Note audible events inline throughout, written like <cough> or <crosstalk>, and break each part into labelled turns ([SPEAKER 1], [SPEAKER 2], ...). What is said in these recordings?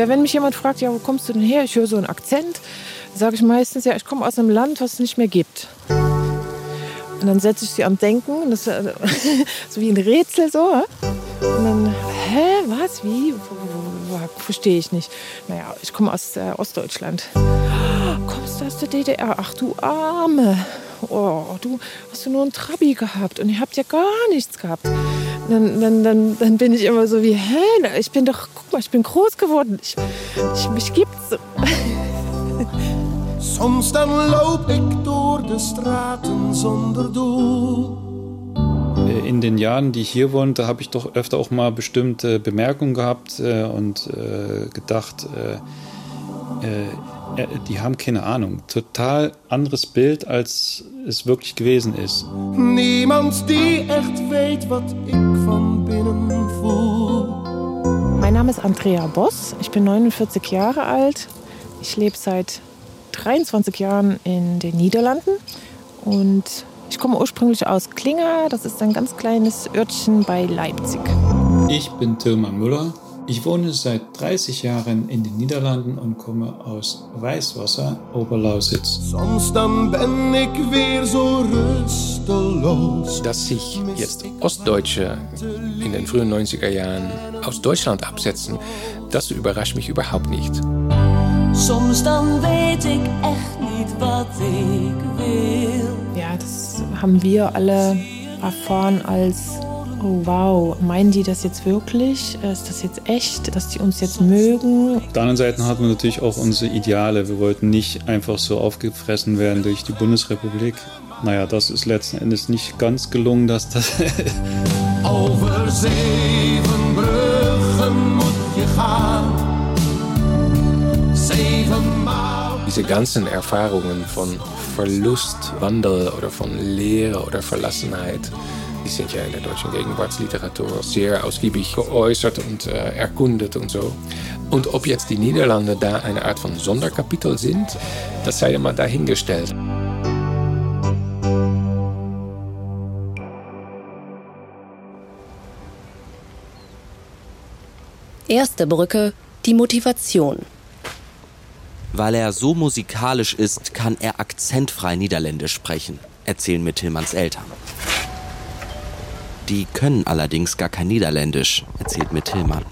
[SPEAKER 1] Ja, wenn mich jemand fragt, ja, wo kommst du denn her? Ich höre so einen Akzent, sage ich meistens, ja, ich komme aus einem Land, was es nicht mehr gibt. Und dann setze ich sie am Denken, das äh, <laughs> so wie ein Rätsel so. Und dann, hä, was, wie? Verstehe ich nicht. Naja, ich komme aus äh, Ostdeutschland. <gasps> Kommst du aus der DDR? Ach du Arme. Oh, du hast du nur einen Trabi gehabt und ihr habt ja gar nichts gehabt. Dann, dann, dann, dann bin ich immer so wie, hä, ich bin doch, guck mal, ich bin groß geworden. Ich, ich, mich gibt's. <laughs>
[SPEAKER 2] Soms dan loop ik door de straten zonder doel.
[SPEAKER 3] Äh, in den Jahren, die ich hier wohnte, habe ich doch öfter auch mal bestimmte Bemerkungen gehabt äh, und äh, gedacht, äh, die haben keine Ahnung. Total anderes Bild, als es wirklich gewesen ist.
[SPEAKER 2] Niemand die echt weet wat ik van binnen voel.
[SPEAKER 1] Mein Name ist Andrea Boss. Ich bin 49 Jahre alt. Ich lebe seit 23 Jahren in den Niederlanden und ich komme ursprünglich aus Klinger. Das ist ein ganz kleines Örtchen bei Leipzig.
[SPEAKER 3] Ich bin Tilman Müller. Ich wohne seit 30 Jahren in den Niederlanden und komme aus Weißwasser, Oberlausitz.
[SPEAKER 2] Dan ben ik weer zo rusteloos.
[SPEAKER 4] Dass sich jetzt Ostdeutsche in den frühen 90er Jahren aus Deutschland absetzen, das überrascht mich überhaupt nicht.
[SPEAKER 5] Soms dan weet ik echt niet wat ik wil.
[SPEAKER 1] Ja, das haben wir alle erfahren als, oh wow, meinen die das jetzt wirklich? Ist das jetzt echt, dass die uns jetzt mögen?
[SPEAKER 3] Auf der anderen Seite hatten wir natürlich auch unsere Ideale. Wir wollten nicht einfach so aufgefressen werden durch die Bundesrepublik. Naja, das ist letzten Endes nicht ganz gelungen, dass das. <laughs>
[SPEAKER 2] Over zeven bruggen moet je gaan. Zevenmaal.
[SPEAKER 4] Diese ganzen Erfahrungen von Verlust, Wandel oder von Leere oder Verlassenheit, die sind ja in der deutschen Gegenwartsliteratur sehr ausgiebig geäußert und äh, erkundet und so. Und ob jetzt die Niederlande da eine Art von Sonderkapitel sind, das sei mal dahingestellt.
[SPEAKER 6] Erste Brücke, die Motivation.
[SPEAKER 7] Weil er so musikalisch ist, kann er akzentfrei Niederländisch sprechen, erzählen mir Tillmanns Eltern. Die können allerdings gar kein Niederländisch, erzählt mir Tillmann.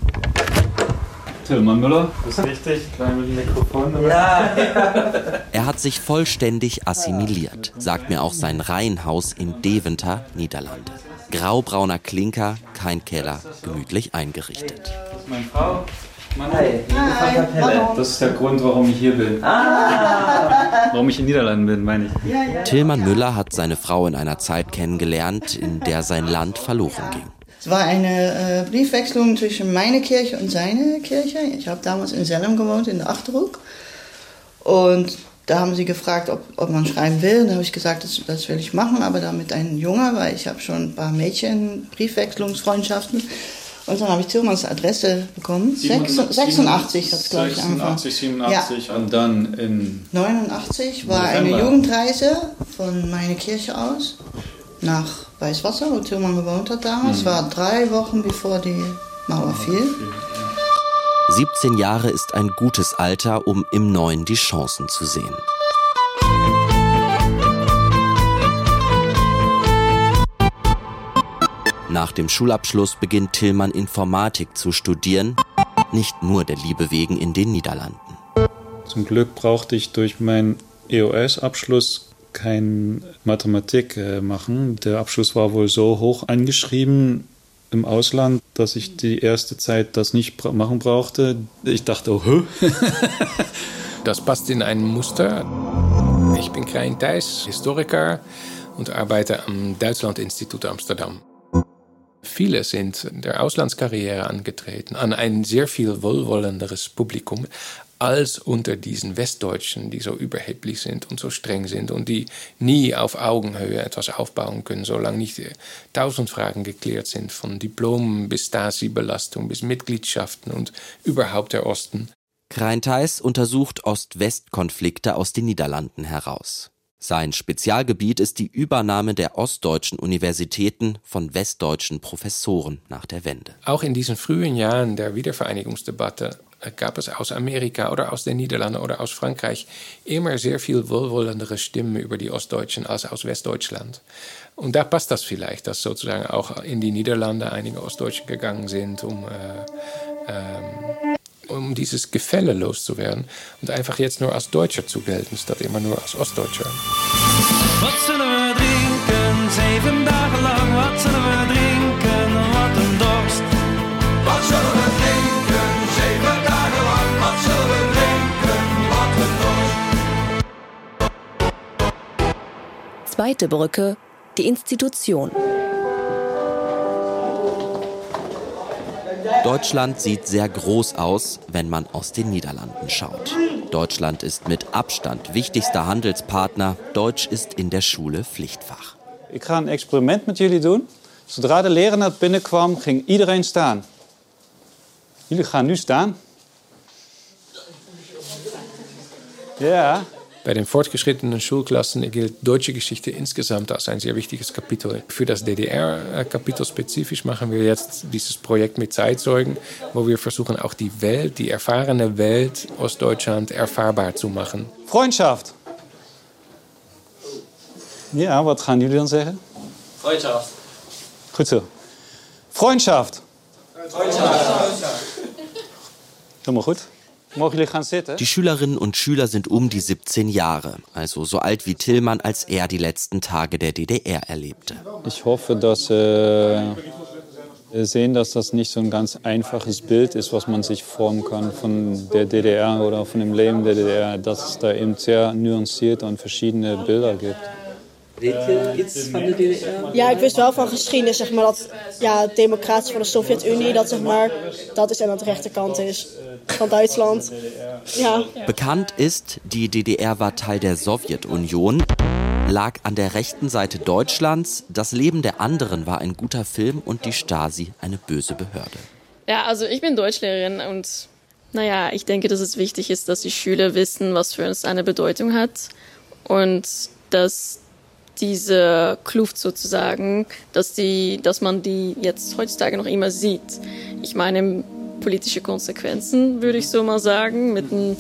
[SPEAKER 3] Tilman Müller, das ist richtig, klein mit dem Mikrofon. <laughs>
[SPEAKER 7] Er hat sich vollständig assimiliert, sagt mir auch sein Reihenhaus in Deventer, Niederlande. Graubrauner Klinker, kein Keller, gemütlich eingerichtet.
[SPEAKER 3] Das ist meine Frau. Mann. Das ist der Grund, warum ich hier bin. Warum ich in Niederlanden bin, meine ich.
[SPEAKER 7] Tillmann Müller hat seine Frau in einer Zeit kennengelernt, in der sein Land verloren ging.
[SPEAKER 8] Es war eine äh, Briefwechslung zwischen meiner Kirche und seine Kirche. Ich habe damals in Selm gewohnt, in der Achterhoek. Und da haben sie gefragt, ob, ob man schreiben will. Da habe ich gesagt, das, das will ich machen, aber dann mit einem Junge, weil ich habe schon ein paar Mädchen, Briefwechslungsfreundschaften. Und dann habe ich Tillmanns Adresse bekommen. 86, 86 hat es, glaube ich, angefangen.
[SPEAKER 3] 86, 87 und dann in
[SPEAKER 8] 89 war eine
[SPEAKER 3] November.
[SPEAKER 8] Jugendreise von meiner Kirche aus nach Weißwasser, wo Tillmann gewohnt hat damals. Es war drei Wochen bevor die Mauer fiel.
[SPEAKER 7] 17 Jahre ist ein gutes Alter, um im Neuen die Chancen zu sehen. Nach dem Schulabschluss beginnt Tillmann Informatik zu studieren, nicht nur der Liebe wegen in den Niederlanden.
[SPEAKER 3] Zum Glück brauchte ich durch meinen EOS-Abschluss kein Mathematik äh, machen. Der Abschluss war wohl so hoch angeschrieben im Ausland, dass ich die erste Zeit das nicht machen brauchte. Ich dachte, oh, hä? <laughs>
[SPEAKER 4] Das passt in ein Muster. Ich bin Krijn Thijs, Historiker und arbeite am Deutschland-Institut Amsterdam. Viele sind der Auslandskarriere angetreten an ein sehr viel wohlwollenderes Publikum als unter diesen Westdeutschen, die so überheblich sind und so streng sind und die nie auf Augenhöhe etwas aufbauen können, solange nicht tausend Fragen geklärt sind, von Diplomen bis Stasi-Belastung bis Mitgliedschaften und überhaupt der Osten.
[SPEAKER 7] Kreintheis untersucht Ost-West-Konflikte aus den Niederlanden heraus. Sein Spezialgebiet ist die Übernahme der ostdeutschen Universitäten von westdeutschen Professoren nach der Wende.
[SPEAKER 4] Auch in diesen frühen Jahren der Wiedervereinigungsdebatte gab es aus Amerika oder aus den Niederlanden oder aus Frankreich immer sehr viel wohlwollendere Stimmen über die Ostdeutschen als aus Westdeutschland. Und da passt das vielleicht, dass sozusagen auch in die Niederlande einige Ostdeutsche gegangen sind, um, äh, ähm, um dieses Gefälle loszuwerden und einfach jetzt nur als Deutscher zu gelten, statt immer nur als Ostdeutscher.
[SPEAKER 2] Wat zullen we drinken? Zeven dagen lang. Wat zullen we drinken? Wat een dorst. Wat zullen we drinken? Zeven dagen lang. Wat zullen we drinken? Wat een dorst.
[SPEAKER 6] Zweite Brücke, die Institution.
[SPEAKER 7] Deutschland sieht sehr groß aus, wenn man aus den Niederlanden schaut. Deutschland ist mit Abstand wichtigster Handelspartner. Deutsch ist in der Schule Pflichtfach.
[SPEAKER 9] Ik ga een experiment met jullie doen. Zodra de leraar binnenkwam, ging iedereen staan. Jullie gaan nu staan. Ja.
[SPEAKER 4] Bei den fortgeschrittenen Schulklassen gilt deutsche Geschichte insgesamt als ein sehr wichtiges Kapitel. Für das DDR-Kapitel spezifisch machen wir jetzt dieses Projekt mit Zeitzeugen, wo wir versuchen, auch die Welt, die erfahrene Welt Ostdeutschland erfahrbar zu machen.
[SPEAKER 9] Freundschaft. Ja, wat gaan jullie dan zeggen?
[SPEAKER 10] Freundschaft.
[SPEAKER 9] Goed zo. Freundschaft. Helemaal goed.
[SPEAKER 7] Die Schülerinnen und Schüler sind um die 17 Jahre, also so alt wie Tillmann, als er die letzten Tage der DDR erlebte.
[SPEAKER 9] Ich hoffe, dass äh, wir sehen, dass das nicht so ein ganz einfaches Bild ist, was man sich formen kann von der DDR oder von dem Leben der DDR, dass es da eben sehr nuancierte und verschiedene Bilder gibt.
[SPEAKER 10] Weet je iets van de DDR?
[SPEAKER 11] Ja, ik wist wel van geschiedenis, zeg maar, dat ja, het democratische van de Sovjet-Unie, dat zeg maar, dat is aan de rechterkant is van Duitsland. Ja.
[SPEAKER 7] Bekannt ist, die DDR war Teil der Sowjetunion, lag an der rechten Seite Deutschlands, das Leben der anderen war ein guter Film und die Stasi eine böse Behörde.
[SPEAKER 12] Ja, also ich bin Deutschlehrerin und naja, ich denke, dass es wichtig ist, dass die Schüler wissen, was für uns eine Bedeutung hat und dass diese Kluft sozusagen, dass, die, dass man die jetzt heutzutage noch immer sieht. Ich meine, politische Konsequenzen, würde ich so mal sagen, mit einem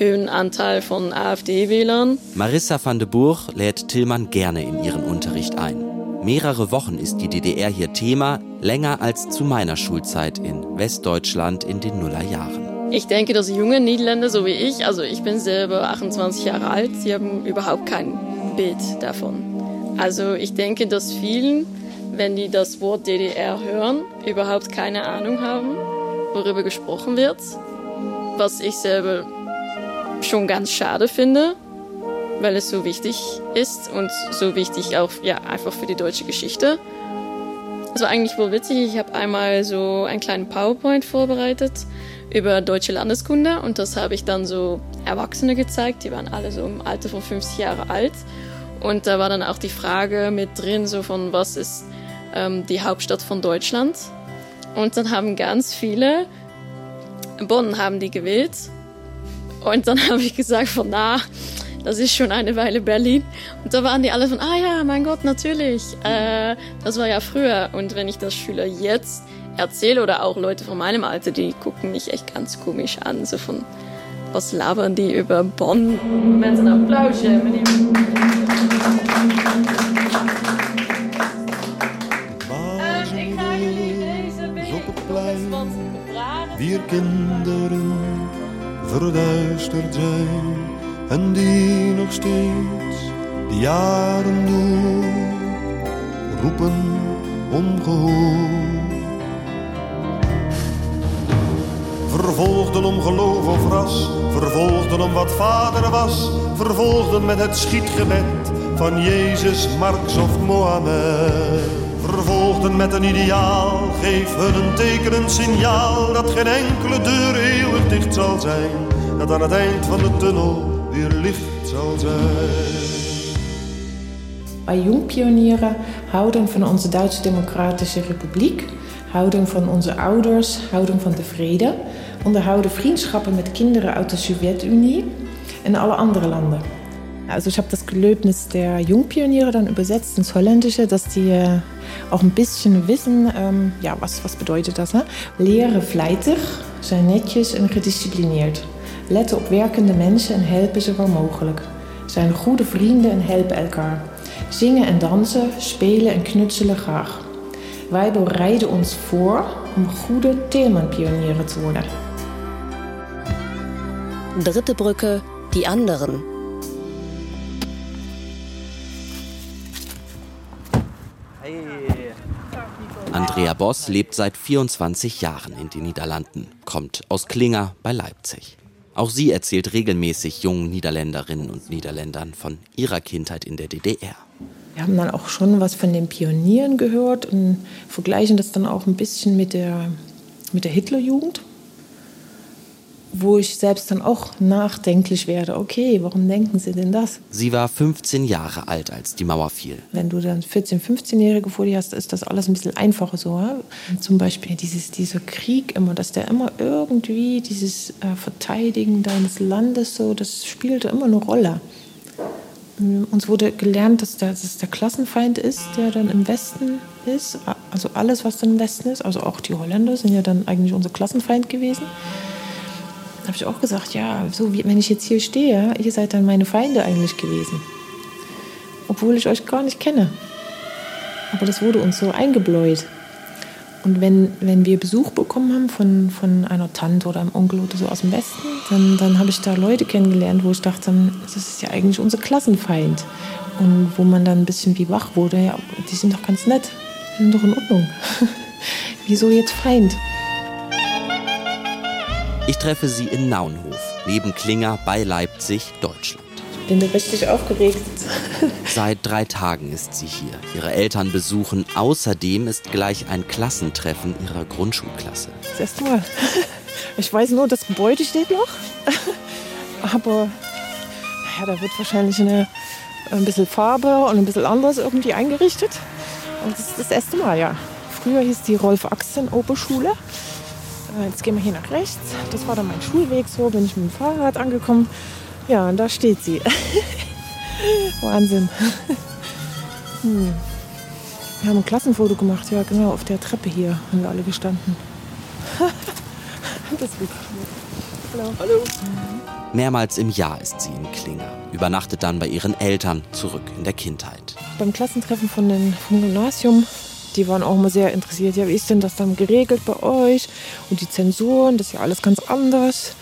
[SPEAKER 12] hohen Anteil von AfD-Wählern.
[SPEAKER 7] Marissa van de Burg lädt Tillmann gerne in ihren Unterricht ein. Mehrere Wochen ist die DDR hier Thema, länger als zu meiner Schulzeit in Westdeutschland in den Nullerjahren.
[SPEAKER 12] Ich denke, dass junge Niederländer, so wie ich, also ich bin selber 28 Jahre alt, sie haben überhaupt Bild davon. Also ich denke, dass vielen, wenn die das Wort DDR hören, überhaupt keine Ahnung haben, worüber gesprochen wird, was ich selber schon ganz schade finde, weil es so wichtig ist und so wichtig auch ja einfach für die deutsche Geschichte. Also eigentlich wohl witzig, ich habe einmal so einen kleinen PowerPoint vorbereitet über deutsche Landeskunde und das habe ich dann so Erwachsene gezeigt, die waren alle so im Alter von 50 Jahre alt und da war dann auch die Frage mit drin so von was ist ähm, die Hauptstadt von Deutschland und dann haben ganz viele Bonn haben die gewählt und dann <laughs> habe ich gesagt von na das ist schon eine Weile Berlin. Und da waren die alle von, ah ja, mein Gott, natürlich. Äh, das war ja früher. Und wenn ich das Schüler jetzt erzähle oder auch Leute von meinem Alter, die gucken mich echt ganz komisch an. So von, was labern die über Bonn? Met een applausje, meneer.
[SPEAKER 2] ik ga jullie deze week wat vragen. Vier kinderen verduisterd zijn en die nog steeds de jaren door roepen ongehoord. Vervolgden om geloof of ras, vervolgden om wat vader was, vervolgden met het schietgebed van Jezus, Marx of Mohammed. Vervolgden met een ideaal, geef hun een tekenend signaal dat geen enkele deur eeuwig dicht zal zijn, dat aan het eind van de tunnel weer licht zal zijn.
[SPEAKER 1] Wij Jungpionieren houden van onze Duitse Democratische Republiek, houden van onze ouders, houden van de vrede, onderhouden vriendschappen met kinderen uit de Sowjetunie en alle andere Länder. Also ich habe das Gelöbnis der Jungpioniere dann übersetzt ins Holländische, dass die äh, auch ein bisschen wissen, ähm, ja, was, was bedeutet das? Lehre fleißig, zijn netjes en gedisciplineerd, letten op werkende mensen en helpen ze waar mogelijk, zijn goede vrienden en helpen elkaar, zingen en dansen, spelen en knutselen graag. Wij bereiden ons voor om goede Theelmann-pionieren te worden.
[SPEAKER 6] Dritte Brücke, die anderen.
[SPEAKER 7] Andrea Boss lebt seit 24 Jahren in den Niederlanden, kommt aus Klinger bei Leipzig. Auch sie erzählt regelmäßig jungen Niederländerinnen und Niederländern von ihrer Kindheit in der DDR.
[SPEAKER 1] Wir haben dann auch schon was von den Pionieren gehört und vergleichen das dann auch ein bisschen mit der, mit der Hitlerjugend, wo ich selbst dann auch nachdenklich werde. Okay, warum denken Sie denn das?
[SPEAKER 7] Sie war 15 Jahre alt, als die Mauer fiel.
[SPEAKER 1] Wenn du dann 14-, 15-Jährige vor dir hast, ist das alles ein bisschen einfacher so. Ja? Zum Beispiel dieses, dieser Krieg immer, dass der immer irgendwie dieses äh, Verteidigen deines Landes so, das spielte immer eine Rolle. Uns wurde gelernt, dass der, dass es der Klassenfeind ist, der dann im Westen ist. Also alles, was dann im Westen ist. Also auch die Holländer sind ja dann eigentlich unser Klassenfeind gewesen. Habe ich auch gesagt, ja, so wie wenn ich jetzt hier stehe, ihr seid dann meine Feinde eigentlich gewesen. Obwohl ich euch gar nicht kenne. Aber das wurde uns so eingebläut. Und wenn, wenn wir Besuch bekommen haben von, von einer Tante oder einem Onkel oder so aus dem Westen, dann, dann habe ich da Leute kennengelernt, wo ich dachte, das ist ja eigentlich unser Klassenfeind. Und wo man dann ein bisschen wie wach wurde, ja, die sind doch ganz nett, die sind doch in Ordnung. <laughs> Wieso jetzt Feind?
[SPEAKER 7] Ich treffe sie in Naunhof, neben Klinger bei Leipzig, Deutschland.
[SPEAKER 1] Ich bin richtig aufgeregt.
[SPEAKER 7] Seit drei Tagen ist sie hier. Ihre Eltern besuchen. Außerdem ist gleich ein Klassentreffen ihrer Grundschulklasse.
[SPEAKER 1] Das erste Mal. Ich weiß nur, das Gebäude steht noch. Aber ja, da wird wahrscheinlich eine, ein bisschen Farbe und ein bisschen anders irgendwie eingerichtet. Und das ist das erste Mal, ja. Früher hieß die Rolf-Axen-Oberschule. Jetzt gehen wir hier nach rechts. Das war dann mein Schulweg. So bin ich mit dem Fahrrad angekommen. Ja, und da steht sie. <laughs> Wahnsinn. <laughs> Hm. Wir haben ein Klassenfoto gemacht, ja genau, auf der Treppe hier haben wir alle gestanden. <laughs> das ist wirklich Hallo.
[SPEAKER 7] Hallo. Mehrmals im Jahr ist sie in Klinger, übernachtet dann bei ihren Eltern zurück in der Kindheit.
[SPEAKER 1] Beim Klassentreffen von den, vom Gymnasium, die waren auch immer sehr interessiert. Ja, wie ist denn das dann geregelt bei euch? Und die Zensuren, das ist ja alles ganz anders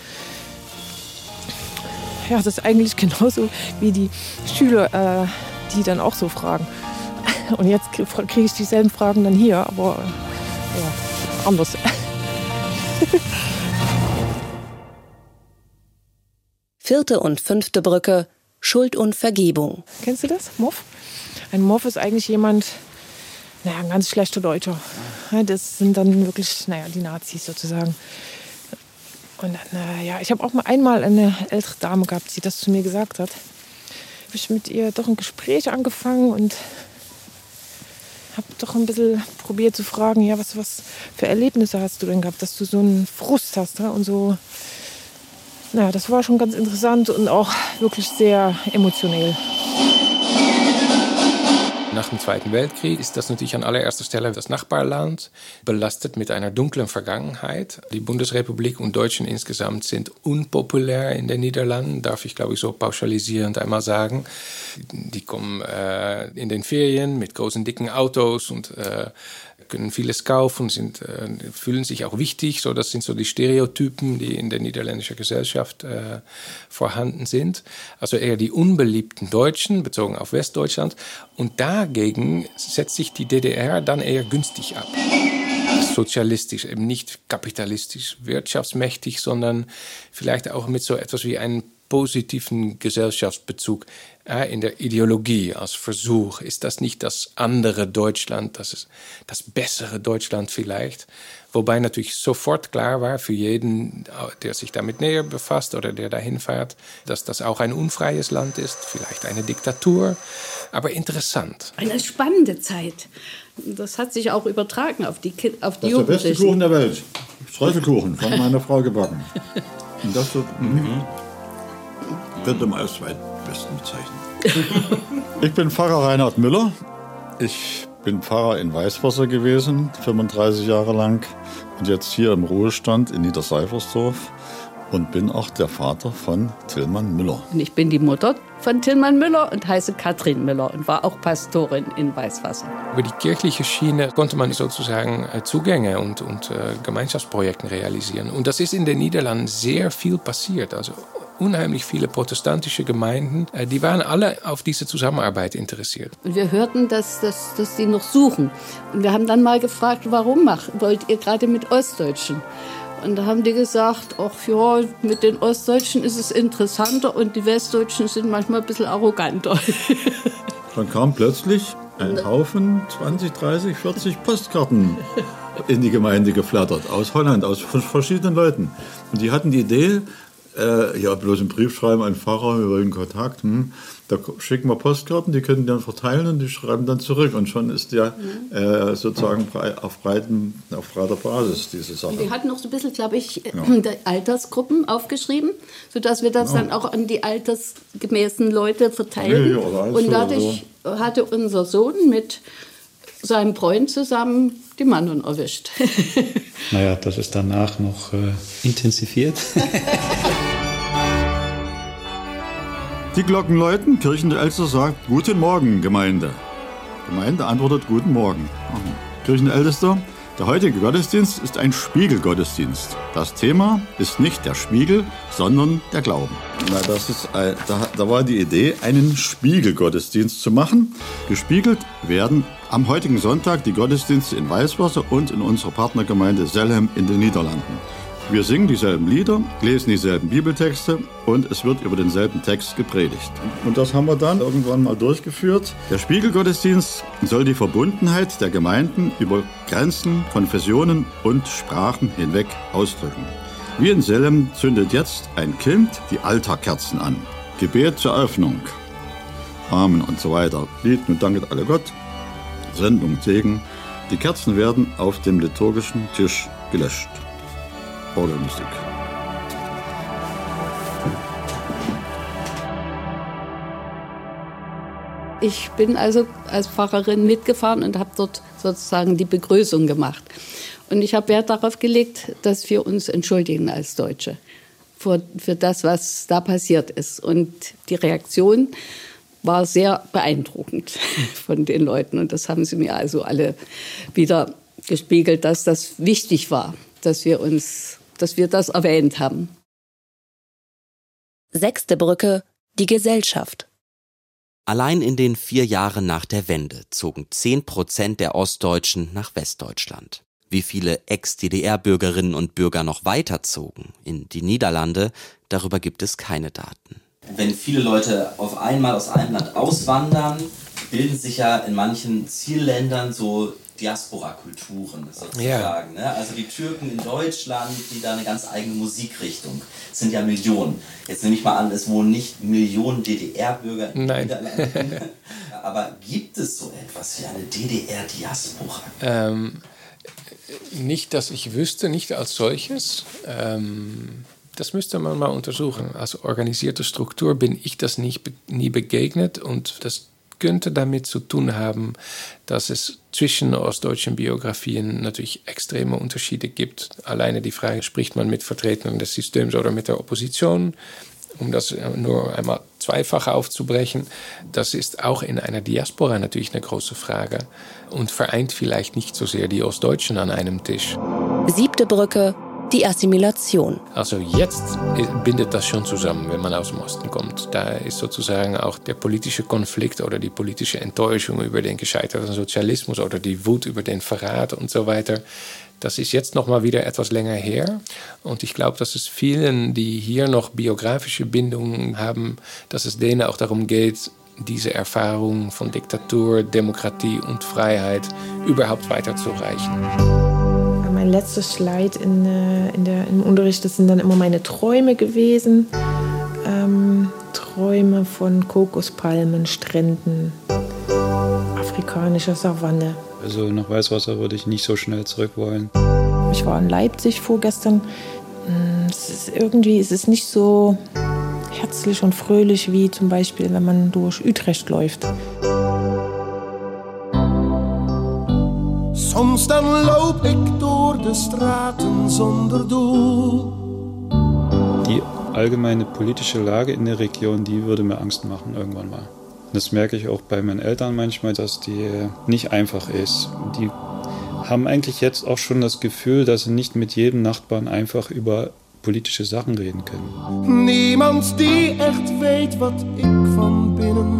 [SPEAKER 1] ja, das ist eigentlich <laughs> genauso wie die Schüler, äh, die dann auch so fragen. <laughs> Und jetzt kriege ich dieselben Fragen dann hier, aber äh, ja, anders. <laughs>
[SPEAKER 6] Vierte und fünfte Brücke, Schuld und Vergebung.
[SPEAKER 1] Kennst du das, Moff? Ein Moff ist eigentlich jemand, naja, ganz schlechter Deutscher. Das sind dann wirklich, naja, die Nazis sozusagen. Und dann, äh, ja, ich habe auch mal einmal eine ältere Dame gehabt, die das zu mir gesagt hat. Habe ich mit ihr doch ein Gespräch angefangen und habe doch ein bisschen probiert zu fragen, ja, was, was für Erlebnisse hast du denn gehabt, dass du so einen Frust hast ja? und so. Naja, das war schon ganz interessant und auch wirklich sehr emotionell.
[SPEAKER 4] Nach dem Zweiten Weltkrieg ist das natürlich an allererster Stelle das Nachbarland, belastet mit einer dunklen Vergangenheit. Die Bundesrepublik und Deutschen insgesamt sind unpopulär in den Niederlanden, darf ich glaube ich so pauschalisierend einmal sagen. Die kommen äh, in den Ferien mit großen dicken Autos und äh, können vieles kaufen, sind, äh, fühlen sich auch wichtig. So, das sind so die Stereotypen, die in der niederländischen Gesellschaft äh, vorhanden sind. Also eher die unbeliebten Deutschen, bezogen auf Westdeutschland. Und dagegen setzt sich die DDR dann eher günstig ab sozialistisch, eben nicht kapitalistisch, wirtschaftsmächtig, sondern vielleicht auch mit so etwas wie einem positiven Gesellschaftsbezug in der Ideologie als Versuch. Ist das nicht das andere Deutschland, das ist das bessere Deutschland vielleicht? Wobei natürlich sofort klar war für jeden, der sich damit näher befasst oder der dahin fährt, dass das auch ein unfreies Land ist, vielleicht eine Diktatur, aber interessant.
[SPEAKER 13] Eine spannende Zeit. Das hat sich auch übertragen auf die, Ki auf die
[SPEAKER 14] Das ist der beste Kuchen der Welt. Streuselkuchen von meiner Frau gebacken. <laughs> Und das wird, mhm. könnte man als zweitbesten bezeichnen. <laughs> ich bin Pfarrer Reinhard Müller. Ich bin Pfarrer in Weißwasser gewesen, 35 Jahre lang. und jetzt hier im Ruhestand in Niederseifersdorf und bin auch der Vater von Tillmann Müller.
[SPEAKER 13] Und ich bin die Mutter von Tillmann Müller und heiße Katrin Müller und war auch Pastorin in Weißwasser.
[SPEAKER 4] Über die kirchliche Schiene konnte man sozusagen äh, Zugänge und, und äh, Gemeinschaftsprojekte realisieren. Und das ist in den Niederlanden sehr viel passiert. Also unheimlich viele protestantische Gemeinden, äh, die waren alle auf diese Zusammenarbeit interessiert.
[SPEAKER 13] Und wir hörten, dass, dass, dass sie noch suchen. Und wir haben dann mal gefragt, warum macht, wollt ihr gerade mit Ostdeutschen? Und da haben die gesagt, ach ja, mit den Ostdeutschen ist es interessanter und die Westdeutschen sind manchmal ein bisschen arroganter. <laughs>
[SPEAKER 14] Dann kam plötzlich ein Haufen 20, 30, 40 Postkarten in die Gemeinde geflattert, aus Holland, aus verschiedenen Leuten. Und die hatten die Idee, äh, ja, bloß einen Brief schreiben an Pfarrer, wir wollen Kontakt. Hm. Da schicken wir Postkarten, die können die dann verteilen und die schreiben dann zurück. Und schon ist ja mhm. äh, sozusagen auf, breiten, auf breiter Basis diese Sache.
[SPEAKER 13] Wir hatten noch so ein bisschen, glaube ich, ja. Altersgruppen aufgeschrieben, sodass wir das ja. dann auch an die altersgemäßen Leute verteilen. Ja, und dadurch so. hatte unser Sohn mit seinem Freund zusammen die Mannen erwischt. <laughs>
[SPEAKER 3] naja, das ist danach noch äh, intensiviert. <laughs>
[SPEAKER 14] die Glocken läuten, Kirchen der Elster sagt Guten Morgen, Gemeinde. Gemeinde antwortet Guten Morgen. Kirchenältester, der heutige Gottesdienst ist ein Spiegelgottesdienst. Das Thema ist nicht der Spiegel, sondern der Glauben. Na, das ist, da, da war die Idee, einen Spiegelgottesdienst zu machen. Gespiegelt werden am heutigen Sonntag die Gottesdienste in Weißwasser und in unserer Partnergemeinde Selhem in den Niederlanden. Wir singen dieselben Lieder, lesen dieselben Bibeltexte und es wird über denselben Text gepredigt. Und das haben wir dann irgendwann mal durchgeführt. Der Spiegelgottesdienst soll die Verbundenheit der Gemeinden über Grenzen, Konfessionen und Sprachen hinweg ausdrücken. Wie in Selem zündet jetzt ein Kind die Altarkerzen an. Gebet zur Öffnung. Amen und so weiter. Lied und danket alle Gott. Sendung Segen. Die Kerzen werden auf dem liturgischen Tisch gelöscht. Orgelmusik.
[SPEAKER 13] Ich bin also als Pfarrerin mitgefahren und habe dort sozusagen die Begrüßung gemacht. Und ich habe Wert darauf gelegt, dass wir uns entschuldigen als Deutsche für, für das, was da passiert ist. Und die Reaktion war sehr beeindruckend <laughs> von den Leuten. Und das haben sie mir also alle wieder gespiegelt, dass das wichtig war, dass wir uns dass wir das erwähnt haben.
[SPEAKER 6] Sechste Brücke, die Gesellschaft.
[SPEAKER 7] Allein in den vier Jahren nach der Wende zogen 10 Prozent der Ostdeutschen nach Westdeutschland. Wie viele Ex-DDR-Bürgerinnen und Bürger noch weiterzogen in die Niederlande, darüber gibt es keine Daten.
[SPEAKER 15] Wenn viele Leute auf einmal aus einem Land auswandern, bilden sich ja in manchen Zielländern so Diaspora-Kulturen sozusagen. Ja. Ne? Also die Türken in Deutschland, die da eine ganz eigene Musikrichtung, sind ja Millionen. Jetzt nehme ich mal an, es wohnen nicht Millionen DDR-Bürger in Nein. Niederlanden. <laughs> Aber gibt es so etwas wie eine DDR-Diaspora?
[SPEAKER 4] Ähm, nicht, dass ich wüsste, nicht als solches. Ähm, das müsste man mal untersuchen. Als organisierte Struktur bin ich das nicht, nie begegnet und das könnte damit zu tun haben, dass es zwischen ostdeutschen Biografien natürlich extreme Unterschiede gibt. Alleine die Frage, spricht man mit Vertretern des Systems oder mit der Opposition? Um das nur einmal zweifach aufzubrechen, das ist auch in einer Diaspora natürlich eine große Frage und vereint vielleicht nicht so sehr die Ostdeutschen an einem Tisch.
[SPEAKER 6] Siebte Brücke, die Assimilation.
[SPEAKER 4] Also jetzt bindet das schon zusammen, wenn man aus dem Osten kommt. Da ist sozusagen auch der politische Konflikt oder die politische Enttäuschung über den gescheiterten Sozialismus oder die Wut über den Verrat und so weiter. Das ist jetzt noch mal wieder etwas länger her. Und ich glaube, dass es vielen, die hier noch biografische Bindungen haben, dass es denen auch darum geht, diese Erfahrung von Diktatur, Demokratie und Freiheit überhaupt weiterzureichen
[SPEAKER 1] mein letztes Slide in, äh, in der, im Unterricht, das sind dann immer meine Träume gewesen. Ähm, Träume von Kokospalmen, Stränden, afrikanischer Savanne.
[SPEAKER 3] Also nach Weißwasser würde ich nicht so schnell zurück wollen.
[SPEAKER 1] Ich war in Leipzig vorgestern. Hm, es ist irgendwie es ist nicht so herzlich und fröhlich wie zum Beispiel, wenn man durch Utrecht läuft.
[SPEAKER 5] Soms dan loop ik door de straten zonder doel.
[SPEAKER 3] Die allgemeine politische Lage in der Region, die würde mir Angst machen irgendwann mal. Das merke ich auch bei meinen Eltern manchmal, dass die nicht einfach ist. Die haben eigentlich jetzt auch schon das Gefühl, dass sie nicht mit jedem Nachbarn einfach über politische Sachen reden können.
[SPEAKER 5] Niemand die echt weet wat ik van binnen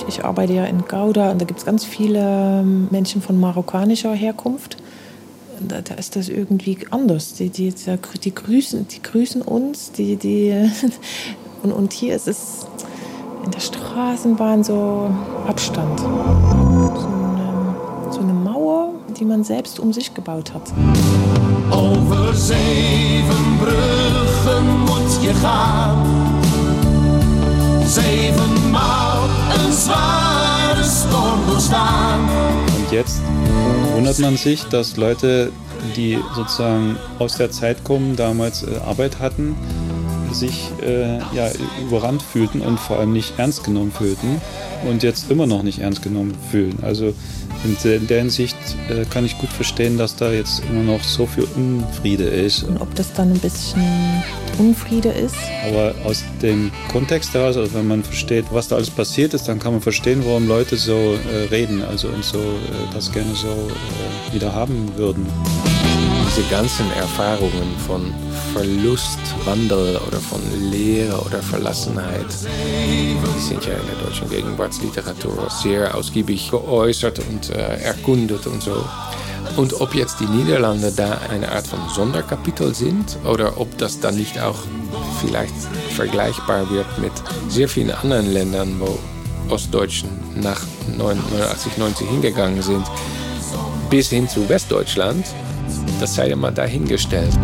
[SPEAKER 1] ich, ich arbeite ja in Gouda und da gibt es ganz viele ähm, Menschen von marokkanischer Herkunft. Da, da ist das irgendwie anders. Die, die, die, grüßen, die grüßen uns, die, die, <laughs> und, und hier ist es in der Straßenbahn so Abstand. So eine, so eine Mauer, die man selbst um sich gebaut hat.
[SPEAKER 5] Over zeven bruggen moet je gaan. Zevenmaal
[SPEAKER 3] Und jetzt wundert man sich, dass Leute, die sozusagen aus der Zeit kommen, damals äh, Arbeit hatten, sich äh, ja, überrannt fühlten und vor allem nicht ernst genommen fühlten und jetzt immer noch nicht ernst genommen fühlen. Also in der Hinsicht äh, kann ich gut verstehen, dass da jetzt immer noch so viel Unfriede ist.
[SPEAKER 1] Und ob das dann ein bisschen Unfriede ist?
[SPEAKER 3] Aber aus dem Kontext heraus, also wenn man versteht, was da alles passiert ist, dann kann man verstehen, warum Leute so äh, reden, also und so äh, das gerne so äh, wieder haben würden.
[SPEAKER 4] Diese ganzen Erfahrungen von Verlust, Wandel oder von Leere oder Verlassenheit, die sind ja in der deutschen Gegenwartsliteratur sehr ausgiebig geäußert und äh, erkundet und so. Und ob jetzt die Niederlande da eine Art von Sonderkapitel sind oder ob das dann nicht auch vielleicht vergleichbar wird mit sehr vielen anderen Ländern, wo Ostdeutschen nach 89, 90 hingegangen sind, bis hin zu Westdeutschland, das sei mal dahingestellt.